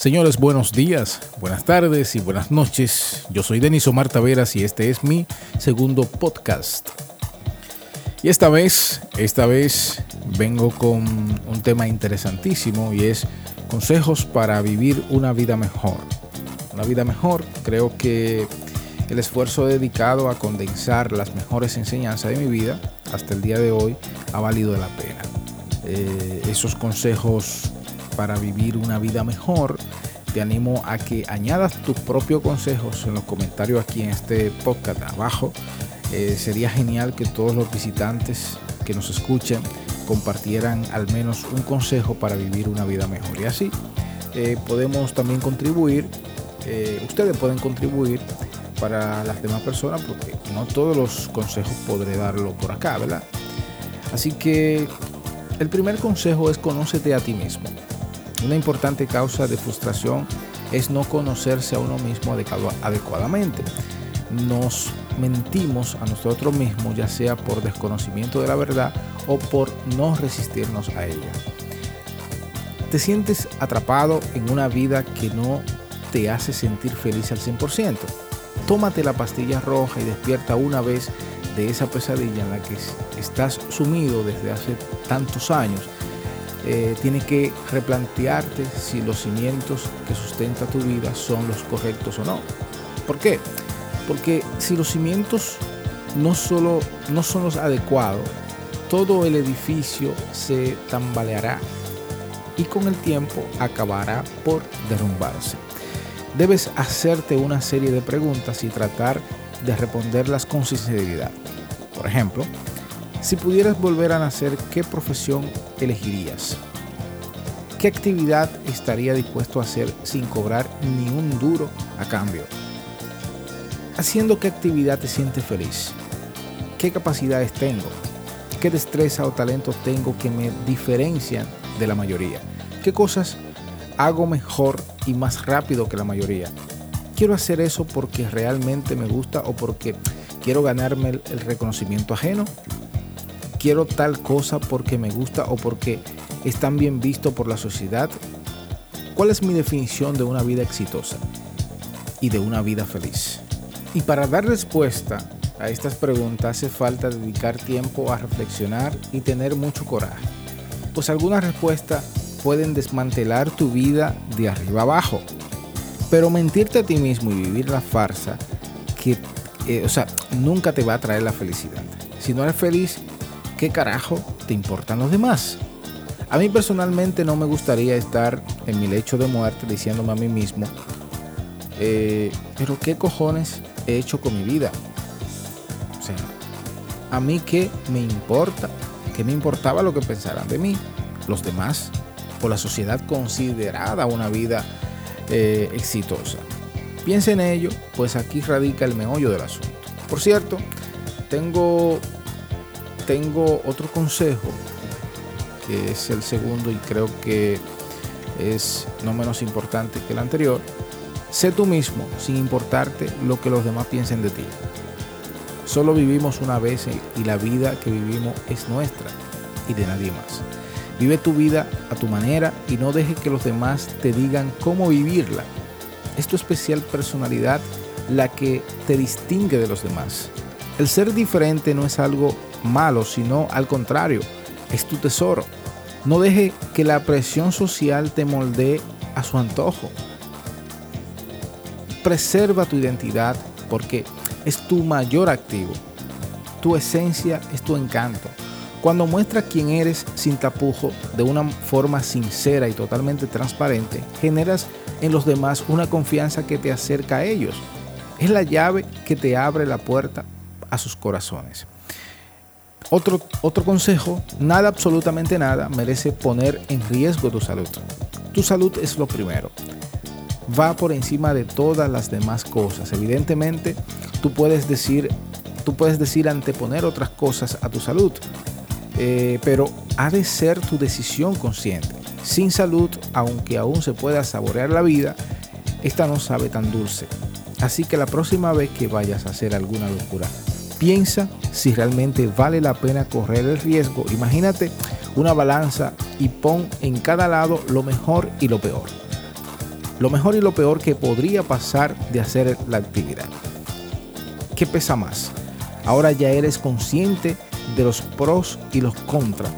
Señores, buenos días, buenas tardes y buenas noches. Yo soy Denis Omar Taveras y este es mi segundo podcast. Y esta vez, esta vez vengo con un tema interesantísimo y es consejos para vivir una vida mejor. Una vida mejor, creo que el esfuerzo dedicado a condensar las mejores enseñanzas de mi vida hasta el día de hoy ha valido la pena. Eh, esos consejos para vivir una vida mejor, te animo a que añadas tus propios consejos en los comentarios aquí en este podcast abajo. Eh, sería genial que todos los visitantes que nos escuchen compartieran al menos un consejo para vivir una vida mejor. Y así eh, podemos también contribuir, eh, ustedes pueden contribuir para las demás personas porque no todos los consejos podré darlo por acá, ¿verdad? Así que el primer consejo es conócete a ti mismo. Una importante causa de frustración es no conocerse a uno mismo adecuadamente. Nos mentimos a nosotros mismos, ya sea por desconocimiento de la verdad o por no resistirnos a ella. Te sientes atrapado en una vida que no te hace sentir feliz al 100%. Tómate la pastilla roja y despierta una vez de esa pesadilla en la que estás sumido desde hace tantos años eh, tienes que replantearte si los cimientos que sustenta tu vida son los correctos o no. ¿Por qué? Porque si los cimientos no, solo, no son los adecuados, todo el edificio se tambaleará y con el tiempo acabará por derrumbarse. Debes hacerte una serie de preguntas y tratar de responderlas con sinceridad. Por ejemplo, si pudieras volver a nacer, ¿qué profesión elegirías? ¿Qué actividad estaría dispuesto a hacer sin cobrar ni un duro a cambio? ¿Haciendo qué actividad te siente feliz? ¿Qué capacidades tengo? ¿Qué destreza o talento tengo que me diferencian de la mayoría? ¿Qué cosas hago mejor y más rápido que la mayoría? ¿Quiero hacer eso porque realmente me gusta o porque quiero ganarme el reconocimiento ajeno? Quiero tal cosa porque me gusta o porque es tan bien visto por la sociedad? ¿Cuál es mi definición de una vida exitosa y de una vida feliz? Y para dar respuesta a estas preguntas hace falta dedicar tiempo a reflexionar y tener mucho coraje, pues algunas respuestas pueden desmantelar tu vida de arriba abajo. Pero mentirte a ti mismo y vivir la farsa que, eh, o sea, nunca te va a traer la felicidad. Si no eres feliz, ¿qué carajo te importan los demás? A mí personalmente no me gustaría estar en mi lecho de muerte diciéndome a mí mismo, eh, pero ¿qué cojones he hecho con mi vida? O sea, ¿a mí qué me importa? ¿Qué me importaba lo que pensaran de mí? Los demás, o la sociedad considerada una vida eh, exitosa. Piensa en ello, pues aquí radica el meollo del asunto. Por cierto, tengo tengo otro consejo, que es el segundo y creo que es no menos importante que el anterior. Sé tú mismo, sin importarte lo que los demás piensen de ti. Solo vivimos una vez y la vida que vivimos es nuestra y de nadie más. Vive tu vida a tu manera y no dejes que los demás te digan cómo vivirla. Es tu especial personalidad la que te distingue de los demás. El ser diferente no es algo malo, sino al contrario, es tu tesoro. No deje que la presión social te moldee a su antojo. Preserva tu identidad porque es tu mayor activo. Tu esencia es tu encanto. Cuando muestras quién eres sin tapujo, de una forma sincera y totalmente transparente, generas en los demás una confianza que te acerca a ellos. Es la llave que te abre la puerta a sus corazones. Otro, otro consejo, nada, absolutamente nada, merece poner en riesgo tu salud. Tu salud es lo primero. Va por encima de todas las demás cosas. Evidentemente, tú puedes decir, tú puedes decir anteponer otras cosas a tu salud, eh, pero ha de ser tu decisión consciente. Sin salud, aunque aún se pueda saborear la vida, esta no sabe tan dulce. Así que la próxima vez que vayas a hacer alguna locura, Piensa si realmente vale la pena correr el riesgo. Imagínate una balanza y pon en cada lado lo mejor y lo peor. lo mejor y lo peor que podría pasar de hacer la actividad. ¿Qué pesa más? Ahora ya eres consciente de los pros y los contras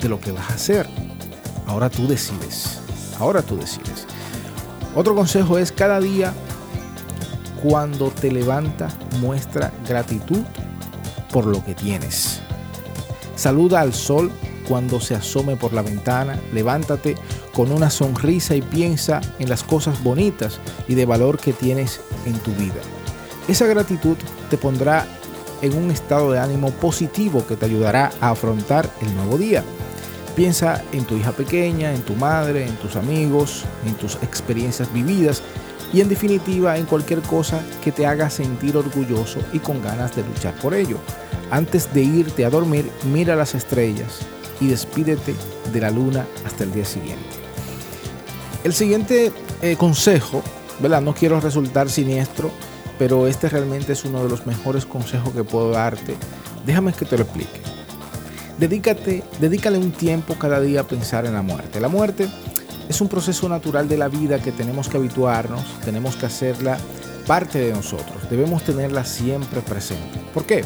de lo que vas a hacer. Ahora tú decides. Ahora tú decides. Otro consejo es cada día cuando te levanta muestra gratitud por lo que tienes. Saluda al sol cuando se asome por la ventana, levántate con una sonrisa y piensa en las cosas bonitas y de valor que tienes en tu vida. Esa gratitud te pondrá en un estado de ánimo positivo que te ayudará a afrontar el nuevo día. Piensa en tu hija pequeña, en tu madre, en tus amigos, en tus experiencias vividas y en definitiva en cualquier cosa que te haga sentir orgulloso y con ganas de luchar por ello. Antes de irte a dormir, mira las estrellas y despídete de la luna hasta el día siguiente. El siguiente eh, consejo, ¿verdad? No quiero resultar siniestro, pero este realmente es uno de los mejores consejos que puedo darte. Déjame que te lo explique. Dedícate, dedícale un tiempo cada día a pensar en la muerte. La muerte es un proceso natural de la vida que tenemos que habituarnos, tenemos que hacerla parte de nosotros, debemos tenerla siempre presente. ¿Por qué?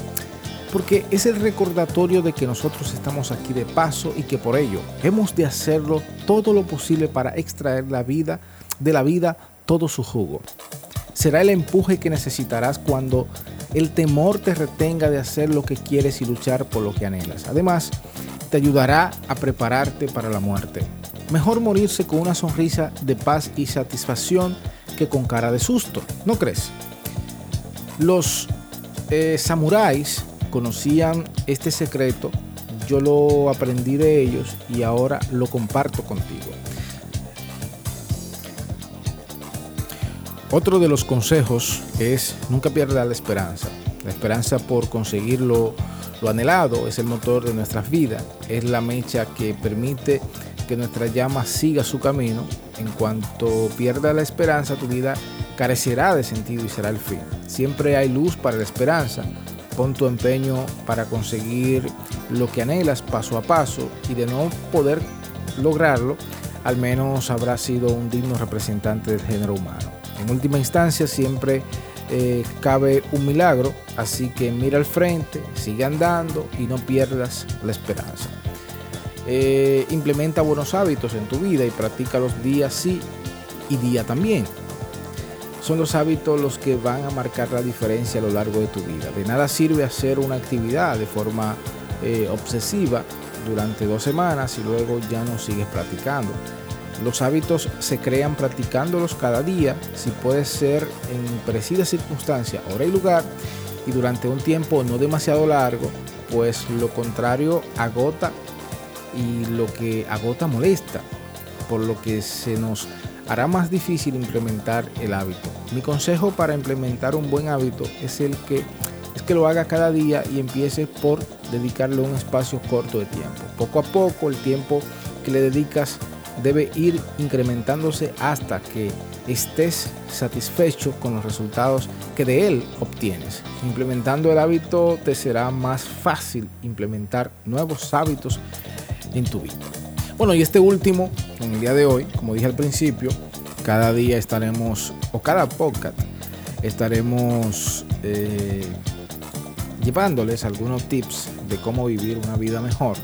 Porque es el recordatorio de que nosotros estamos aquí de paso y que por ello hemos de hacerlo todo lo posible para extraer la vida de la vida todo su jugo. Será el empuje que necesitarás cuando el temor te retenga de hacer lo que quieres y luchar por lo que anhelas. Además, te ayudará a prepararte para la muerte. Mejor morirse con una sonrisa de paz y satisfacción que con cara de susto, ¿no crees? Los eh, samuráis conocían este secreto, yo lo aprendí de ellos y ahora lo comparto contigo. Otro de los consejos es nunca pierda la esperanza. La esperanza por conseguir lo, anhelado es el motor de nuestras vidas, es la mecha que permite que nuestra llama siga su camino. En cuanto pierda la esperanza, tu vida carecerá de sentido y será el fin. Siempre hay luz para la esperanza. Pon tu empeño para conseguir lo que anhelas paso a paso y de no poder lograrlo, al menos habrá sido un digno representante del género humano. En última instancia siempre eh, cabe un milagro, así que mira al frente, sigue andando y no pierdas la esperanza. Eh, implementa buenos hábitos en tu vida y practica los días sí y día también. Son los hábitos los que van a marcar la diferencia a lo largo de tu vida. De nada sirve hacer una actividad de forma eh, obsesiva durante dos semanas y luego ya no sigues practicando. Los hábitos se crean practicándolos cada día, si puede ser en precisa circunstancia, hora y lugar, y durante un tiempo no demasiado largo, pues lo contrario agota y lo que agota molesta, por lo que se nos hará más difícil implementar el hábito. Mi consejo para implementar un buen hábito es el que es que lo haga cada día y empiece por dedicarle un espacio corto de tiempo. Poco a poco el tiempo que le dedicas debe ir incrementándose hasta que estés satisfecho con los resultados que de él obtienes. Implementando el hábito te será más fácil implementar nuevos hábitos en tu vida. Bueno, y este último, en el día de hoy, como dije al principio, cada día estaremos, o cada podcast, estaremos eh, llevándoles algunos tips de cómo vivir una vida mejor.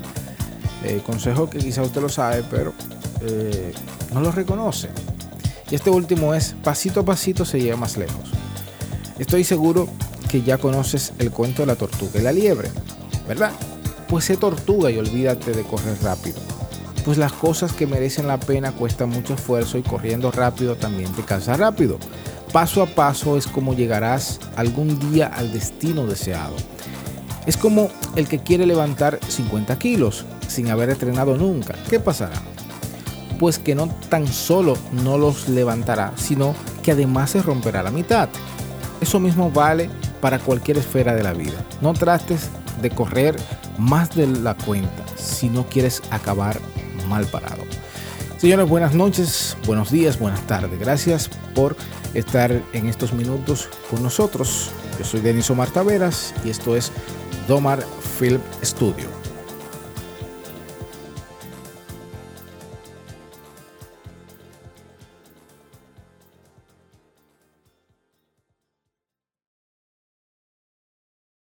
Eh, consejo que quizá usted lo sabe, pero eh, no lo reconoce. Y este último es, pasito a pasito se llega más lejos. Estoy seguro que ya conoces el cuento de la tortuga y la liebre, ¿verdad? Pues sé tortuga y olvídate de correr rápido. Pues las cosas que merecen la pena cuestan mucho esfuerzo y corriendo rápido también te cansa rápido. Paso a paso es como llegarás algún día al destino deseado. Es como el que quiere levantar 50 kilos sin haber entrenado nunca. ¿Qué pasará? Pues que no tan solo no los levantará, sino que además se romperá la mitad. Eso mismo vale para cualquier esfera de la vida. No trates de correr más de la cuenta si no quieres acabar mal parado. Señores, buenas noches, buenos días, buenas tardes. Gracias por estar en estos minutos con nosotros. Yo soy Denis Omar Taveras y esto es Domar Film Studio.